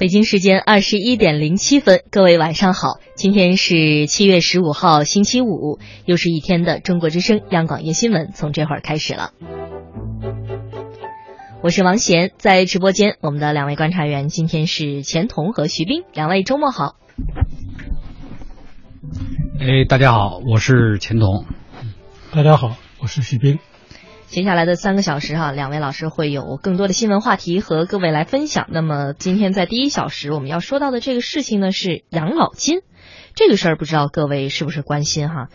北京时间二十一点零七分，各位晚上好，今天是七月十五号星期五，又是一天的中国之声央广夜新闻从这会儿开始了。我是王贤，在直播间，我们的两位观察员今天是钱彤和徐斌，两位周末好。哎，大家好，我是钱彤。大家好，我是徐斌。接下来的三个小时哈，两位老师会有更多的新闻话题和各位来分享。那么今天在第一小时我们要说到的这个事情呢是养老金，这个事儿不知道各位是不是关心哈？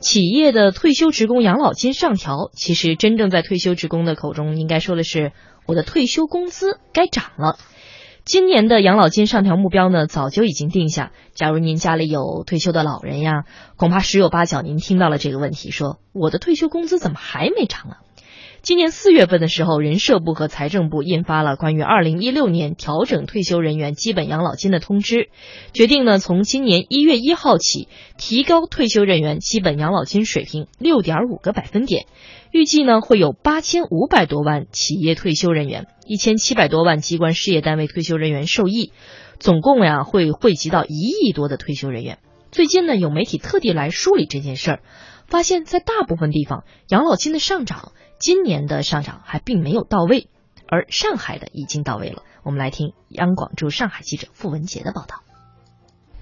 企业的退休职工养老金上调，其实真正在退休职工的口中应该说的是我的退休工资该涨了。今年的养老金上调目标呢早就已经定下，假如您家里有退休的老人呀，恐怕十有八九您听到了这个问题，说我的退休工资怎么还没涨啊？今年四月份的时候，人社部和财政部印发了关于二零一六年调整退休人员基本养老金的通知，决定呢从今年一月一号起提高退休人员基本养老金水平六点五个百分点，预计呢会有八千五百多万企业退休人员、一千七百多万机关事业单位退休人员受益，总共呀会惠及到一亿多的退休人员。最近呢有媒体特地来梳理这件事儿，发现，在大部分地方养老金的上涨。今年的上涨还并没有到位，而上海的已经到位了。我们来听央广驻上海记者付文杰的报道。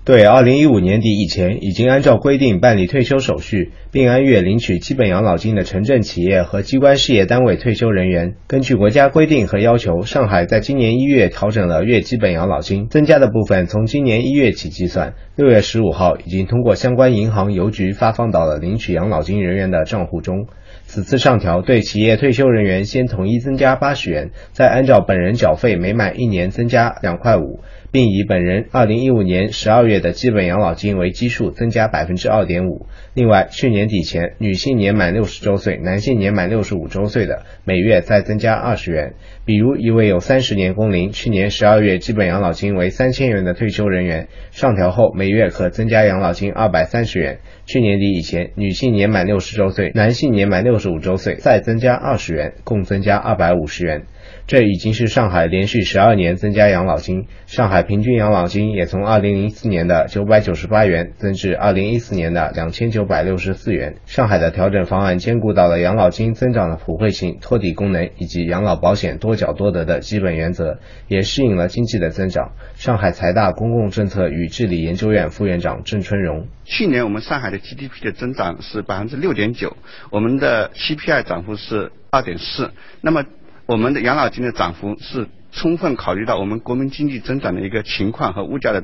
对，二零一五年底以前已经按照规定办理退休手续并按月领取基本养老金的城镇企业和机关事业单位退休人员，根据国家规定和要求，上海在今年一月调整了月基本养老金，增加的部分从今年一月起计算，六月十五号已经通过相关银行邮局发放到了领取养老金人员的账户中。此次上调对企业退休人员先统一增加八十元，再按照本人缴费每满一年增加两块五。并以本人二零一五年十二月月的基本养老金为基数，增加百分之二点五。另外，去年底前女性年满六十周岁、男性年满六十五周岁的，每月再增加二十元。比如，一位有三十年工龄，去年十二月基本养老金为三千元的退休人员，上调后每月可增加养老金二百三十元。去年底以前，女性年满六十周岁、男性年满六十五周岁，再增加二十元，共增加二百五十元。这已经是上海连续十二年增加养老金，上海平均养老金也从二零零四年的九百九十八元增至二零一四年的两千九百六十四元。上海的调整方案兼顾到了养老金增长的普惠性、托底功能以及养老保险多缴多得的基本原则，也适应了经济的增长。上海财大公共政策与治理研究院副院长郑春荣：去年我们上海的 GDP 的增长是百分之六点九，我们的 CPI 涨幅是二点四，那么。我们的养老金的涨幅是充分考虑到我们国民经济增长的一个情况和物价的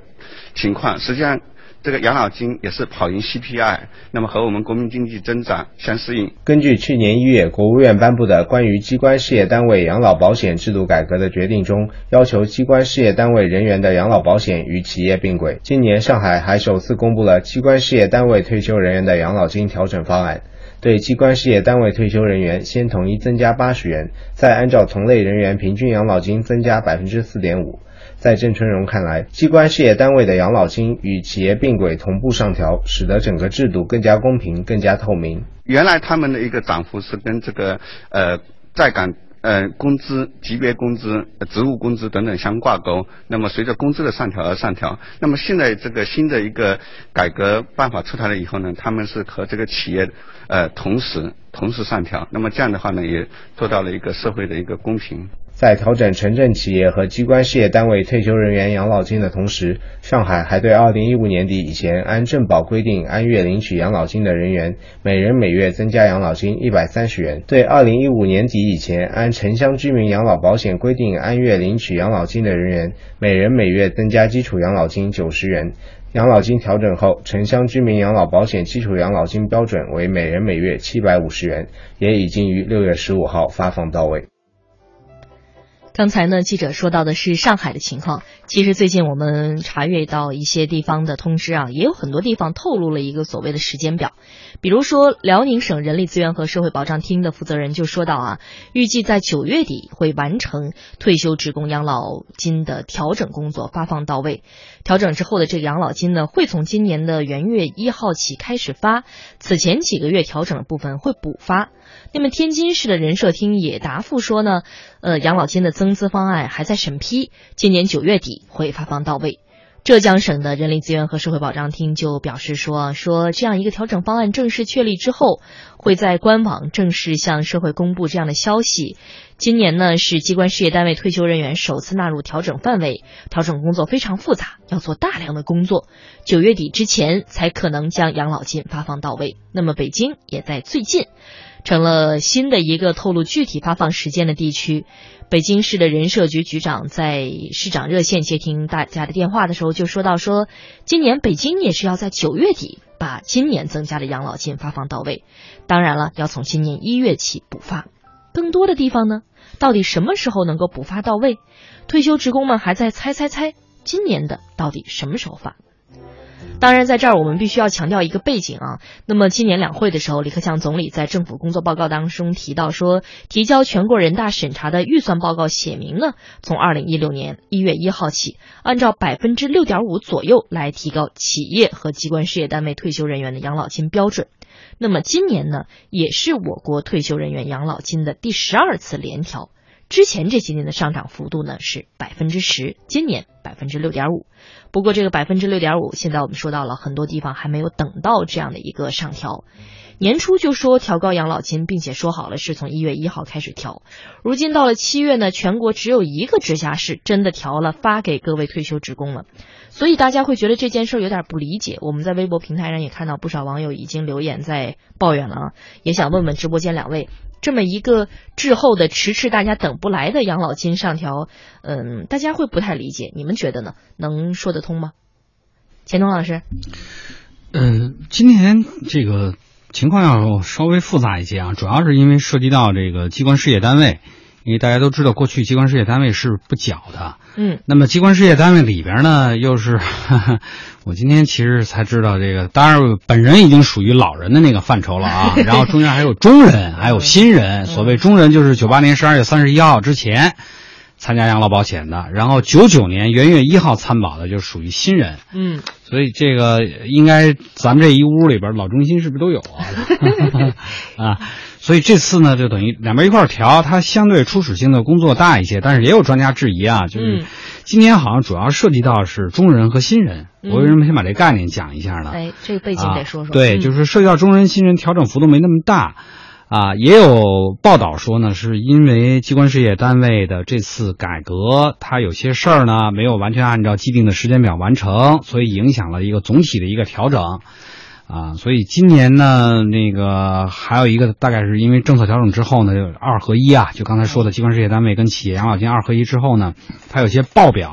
情况。实际上，这个养老金也是跑赢 CPI，那么和我们国民经济增长相适应。根据去年一月国务院颁布的关于机关事业单位养老保险制度改革的决定中，要求机关事业单位人员的养老保险与企业并轨。今年上海还首次公布了机关事业单位退休人员的养老金调整方案。对机关事业单位退休人员，先统一增加八十元，再按照同类人员平均养老金增加百分之四点五。在郑春荣看来，机关事业单位的养老金与企业并轨同步上调，使得整个制度更加公平、更加透明。原来他们的一个涨幅是跟这个呃在岗。呃，工资、级别工资、职务工资等等相挂钩。那么随着工资的上调而上调。那么现在这个新的一个改革办法出台了以后呢，他们是和这个企业呃同时同时上调。那么这样的话呢，也做到了一个社会的一个公平。在调整城镇企业和机关事业单位退休人员养老金的同时，上海还对2015年底以前按政保规定按月领取养老金的人员，每人每月增加养老金130元；对2015年底以前按城乡居民养老保险规定按月领取养老金的人员，每人每月增加基础养老金90元。养老金调整后，城乡居民养老保险基础养老金标准为每人每月750元，也已经于6月15号发放到位。刚才呢，记者说到的是上海的情况。其实最近我们查阅到一些地方的通知啊，也有很多地方透露了一个所谓的时间表。比如说，辽宁省人力资源和社会保障厅的负责人就说到啊，预计在九月底会完成退休职工养老金的调整工作，发放到位。调整之后的这个养老金呢，会从今年的元月一号起开始发，此前几个月调整的部分会补发。那么天津市的人社厅也答复说呢，呃，养老金的增资方案还在审批，今年九月底会发放到位。浙江省的人力资源和社会保障厅就表示说，说这样一个调整方案正式确立之后，会在官网正式向社会公布这样的消息。今年呢是机关事业单位退休人员首次纳入调整范围，调整工作非常复杂，要做大量的工作，九月底之前才可能将养老金发放到位。那么北京也在最近。成了新的一个透露具体发放时间的地区。北京市的人社局局长在市长热线接听大家的电话的时候，就说到说，今年北京也是要在九月底把今年增加的养老金发放到位。当然了，要从今年一月起补发。更多的地方呢，到底什么时候能够补发到位？退休职工们还在猜猜猜，今年的到底什么时候发？当然，在这儿我们必须要强调一个背景啊。那么今年两会的时候，李克强总理在政府工作报告当中提到说，提交全国人大审查的预算报告写明呢，从二零一六年一月一号起，按照百分之六点五左右来提高企业和机关事业单位退休人员的养老金标准。那么今年呢，也是我国退休人员养老金的第十二次联调。之前这些年的上涨幅度呢是百分之十，今年百分之六点五。不过这个百分之六点五，现在我们说到了很多地方还没有等到这样的一个上调。年初就说调高养老金，并且说好了是从一月一号开始调。如今到了七月呢，全国只有一个直辖市真的调了，发给各位退休职工了。所以大家会觉得这件事有点不理解。我们在微博平台上也看到不少网友已经留言在抱怨了啊，也想问问直播间两位。这么一个滞后的、迟迟大家等不来的养老金上调，嗯，大家会不太理解，你们觉得呢？能说得通吗？钱东老师，嗯，今年这个情况要稍微复杂一些啊，主要是因为涉及到这个机关事业单位。因为大家都知道，过去机关事业单位是不缴的。嗯，那么机关事业单位里边呢，又是 我今天其实才知道这个，当然本人已经属于老人的那个范畴了啊。然后中间还有中人，还有新人。所谓中人，就是九八年十二月三十一号之前参加养老保险的，然后九九年元月一号参保的，就属于新人。嗯，所以这个应该咱们这一屋里边老中心是不是都有啊？啊。所以这次呢，就等于两边一块调，它相对初始性的工作大一些，但是也有专家质疑啊，就是今年好像主要涉及到是中人和新人。我为什么先把这概念讲一下呢？哎，这个背景得说说。对，就是涉及到中人、新人，调整幅度没那么大啊。也有报道说呢，是因为机关事业单位的这次改革，它有些事儿呢没有完全按照既定的时间表完成，所以影响了一个总体的一个调整。啊，所以今年呢，那个还有一个，大概是因为政策调整之后呢，就二合一啊，就刚才说的机关事业单位跟企业养老金二合一之后呢，它有些报表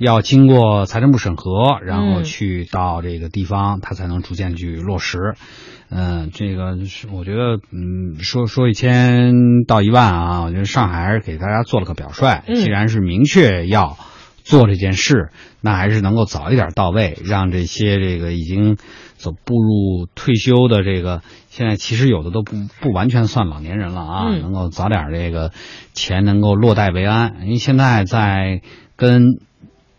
要经过财政部审核，然后去到这个地方，它才能逐渐去落实。嗯，这个是我觉得，嗯，说说一千到一万啊，我觉得上海还是给大家做了个表率，既然是明确要做这件事，那还是能够早一点到位，让这些这个已经。走步入退休的这个，现在其实有的都不不完全算老年人了啊，能够早点这个钱能够落袋为安。因为现在在跟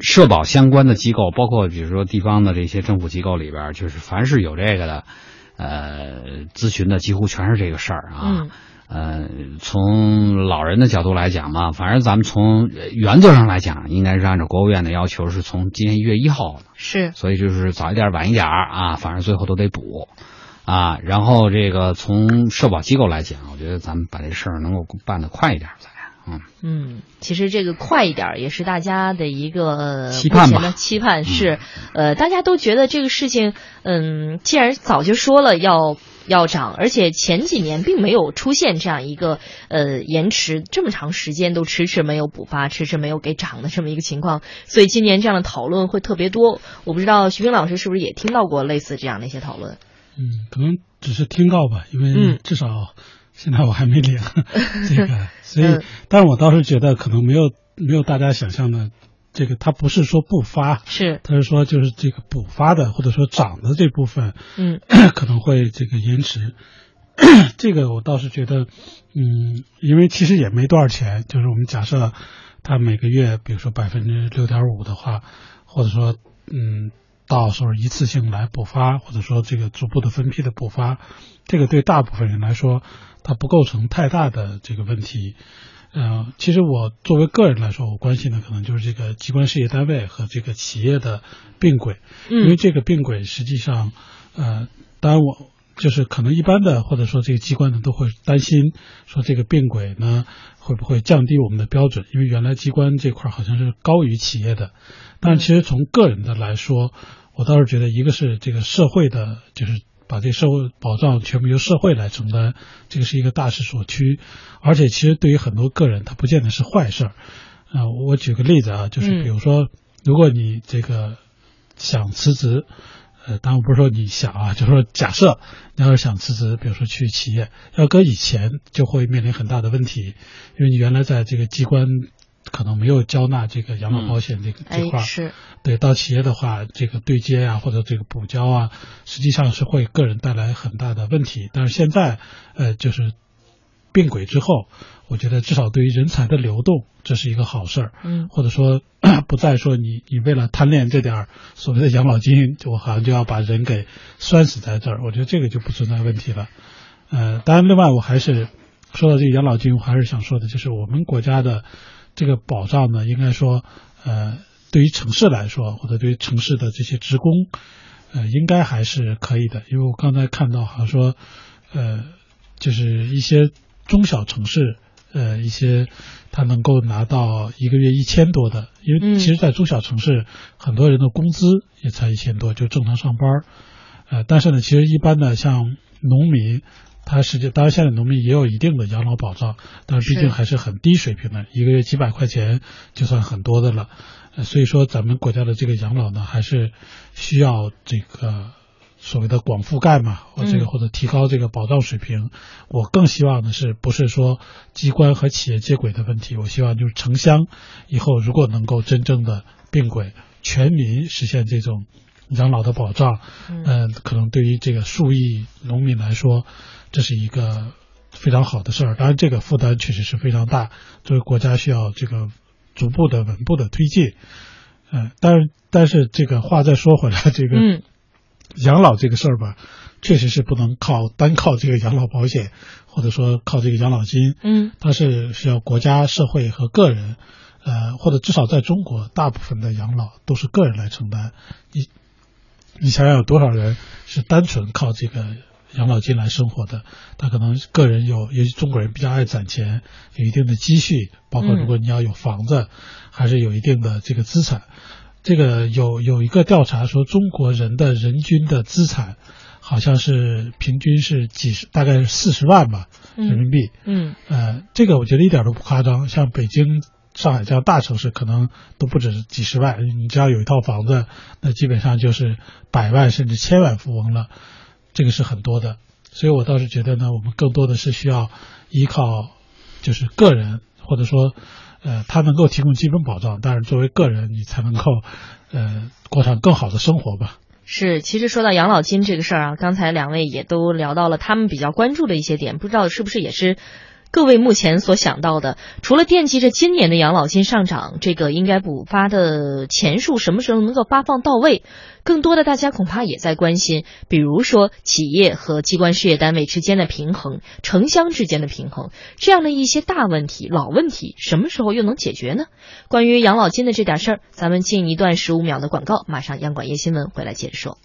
社保相关的机构，包括比如说地方的这些政府机构里边，就是凡是有这个的，呃，咨询的几乎全是这个事儿啊。呃，从老人的角度来讲嘛，反正咱们从原则上来讲，应该是按照国务院的要求，是从今年一月一号是，所以就是早一点晚一点啊，反正最后都得补啊。然后这个从社保机构来讲，我觉得咱们把这事儿能够办得快一点才。嗯嗯，其实这个快一点也是大家的一个期盼吧。期盼是，呃，大家都觉得这个事情，嗯，既然早就说了要。要涨，而且前几年并没有出现这样一个呃延迟这么长时间都迟迟没有补发、迟迟没有给涨的这么一个情况，所以今年这样的讨论会特别多。我不知道徐冰老师是不是也听到过类似这样的一些讨论？嗯，可能只是听到吧，因为至少现在我还没领 这个，所以，但是我倒是觉得可能没有没有大家想象的。这个他不是说不发，是他是说就是这个补发的或者说涨的这部分，嗯，可能会这个延迟。这个我倒是觉得，嗯，因为其实也没多少钱，就是我们假设他每个月比如说百分之六点五的话，或者说嗯，到时候一次性来补发，或者说这个逐步的分批的补发，这个对大部分人来说，它不构成太大的这个问题。呃，其实我作为个人来说，我关心的可能就是这个机关事业单位和这个企业的并轨，因为这个并轨实际上，呃，当然我就是可能一般的或者说这个机关呢都会担心说这个并轨呢会不会降低我们的标准，因为原来机关这块好像是高于企业的，但其实从个人的来说，我倒是觉得一个是这个社会的，就是把这社会保障全部由社会来承担，这个是一个大势所趋，而且其实对于很多个人，他不见得是坏事儿。啊、我举个例子啊，就是比如说，如果你这个想辞职，呃，当然不是说你想啊，就是说假设你要是想辞职，比如说去企业，要搁以前就会面临很大的问题，因为你原来在这个机关可能没有交纳这个养老保险这个、这块儿，哎是，对，到企业的话，这个对接啊，或者这个补交啊，实际上是会个人带来很大的问题。但是现在，呃，就是并轨之后，我觉得至少对于人才的流动，这是一个好事儿。嗯或者说 不再说你你为了贪恋这点儿所谓的养老金，就我好像就要把人给拴死在这儿。我觉得这个就不存在问题了。呃，当然，另外我还是说到这个养老金，我还是想说的，就是我们国家的这个保障呢，应该说，呃，对于城市来说，或者对于城市的这些职工，呃，应该还是可以的。因为我刚才看到好像说，呃，就是一些中小城市，呃，一些他能够拿到一个月一千多的，因嗯为其实，在中小城市，很多人的工资也才一千多，就正常上班儿。呃，但是呢，其实一般的像农民，他实际当然现在农民也有一定的养老保障，但是毕竟还是很低水平的，一个月几百块钱就算很多的了。呃，所以说咱们国家的这个养老呢，还是需要这个所谓的广覆盖嘛，或这个嗯或者提高这个保障水平。我更希望的是，不是说机关和企业接轨的问题，我希望就是城乡以后如果能够真正的并轨，全民实现这种养老的保障，嗯嗯，可能对于这个数亿农民来说，这是一个非常好的事儿。当然，这个负担确实是非常大，作为国家需要这个逐步的、稳步的推进。嗯，但是但是这个话再说回来，这个嗯养老这个事儿吧，确实是不能靠单靠这个养老保险，或者说靠这个养老金，嗯它是需要国家、社会和个人，呃，或者至少在中国，大部分的养老都是个人来承担。你你想想有多少人是单纯靠这个养老金来生活的？他可能个人有，尤其中国人比较爱攒钱，有一定的积蓄，包括嗯如果你要有房子，还是有一定的这个资产。这个有有一个调查说，中国人的人均的资产好像是平均是几十，大概是四十万吧人民币。嗯呃，这个我觉得一点都不夸张。像北京、上海这样大城市，可能都不止几十万。你只要有一套房子，那基本上就是百万甚至千万富翁了，这个是很多的。所以我倒是觉得呢，我们更多的是需要依靠，就是个人或者说，呃，他能够提供基本保障，但是作为个人，你才能够，呃，过上更好的生活吧。是，其实说到养老金这个事儿啊，刚才两位也都聊到了他们比较关注的一些点，不知道是不是也是各位目前所想到的？除了惦记着今年的养老金上涨，这个应该补发的钱数什么时候能够发放到位？更多的大家恐怕也在关心，比如说企业和机关事业单位之间的平衡，城乡之间的平衡，这样的一些大问题、老问题，什么时候又能解决呢？关于养老金的这点事儿，咱们进一段十五秒的广告，马上央广夜新闻回来接着说。